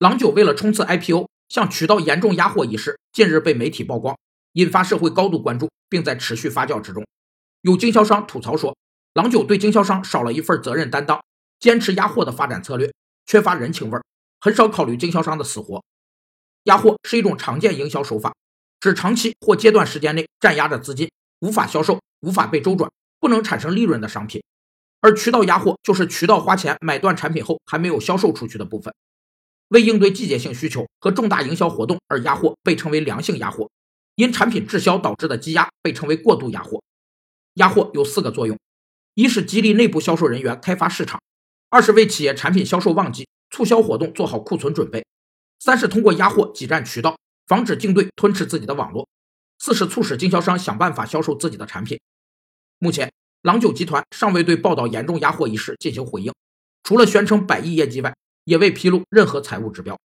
郎酒为了冲刺 IPO，向渠道严重压货一事，近日被媒体曝光，引发社会高度关注，并在持续发酵之中。有经销商吐槽说，郎酒对经销商少了一份责任担当，坚持压货的发展策略，缺乏人情味儿，很少考虑经销商的死活。压货是一种常见营销手法，指长期或阶段时间内占压着资金，无法销售、无法被周转、不能产生利润的商品。而渠道压货就是渠道花钱买断产品后还没有销售出去的部分。为应对季节性需求和重大营销活动而压货，被称为良性压货；因产品滞销导致的积压，被称为过度压货。压货有四个作用：一是激励内部销售人员开发市场；二是为企业产品销售旺季、促销活动做好库存准备；三是通过压货挤占渠道，防止竞对吞噬自己的网络；四是促使经销商想办法销售自己的产品。目前，郎酒集团尚未对报道严重压货一事进行回应，除了宣称百亿业绩外。也未披露任何财务指标。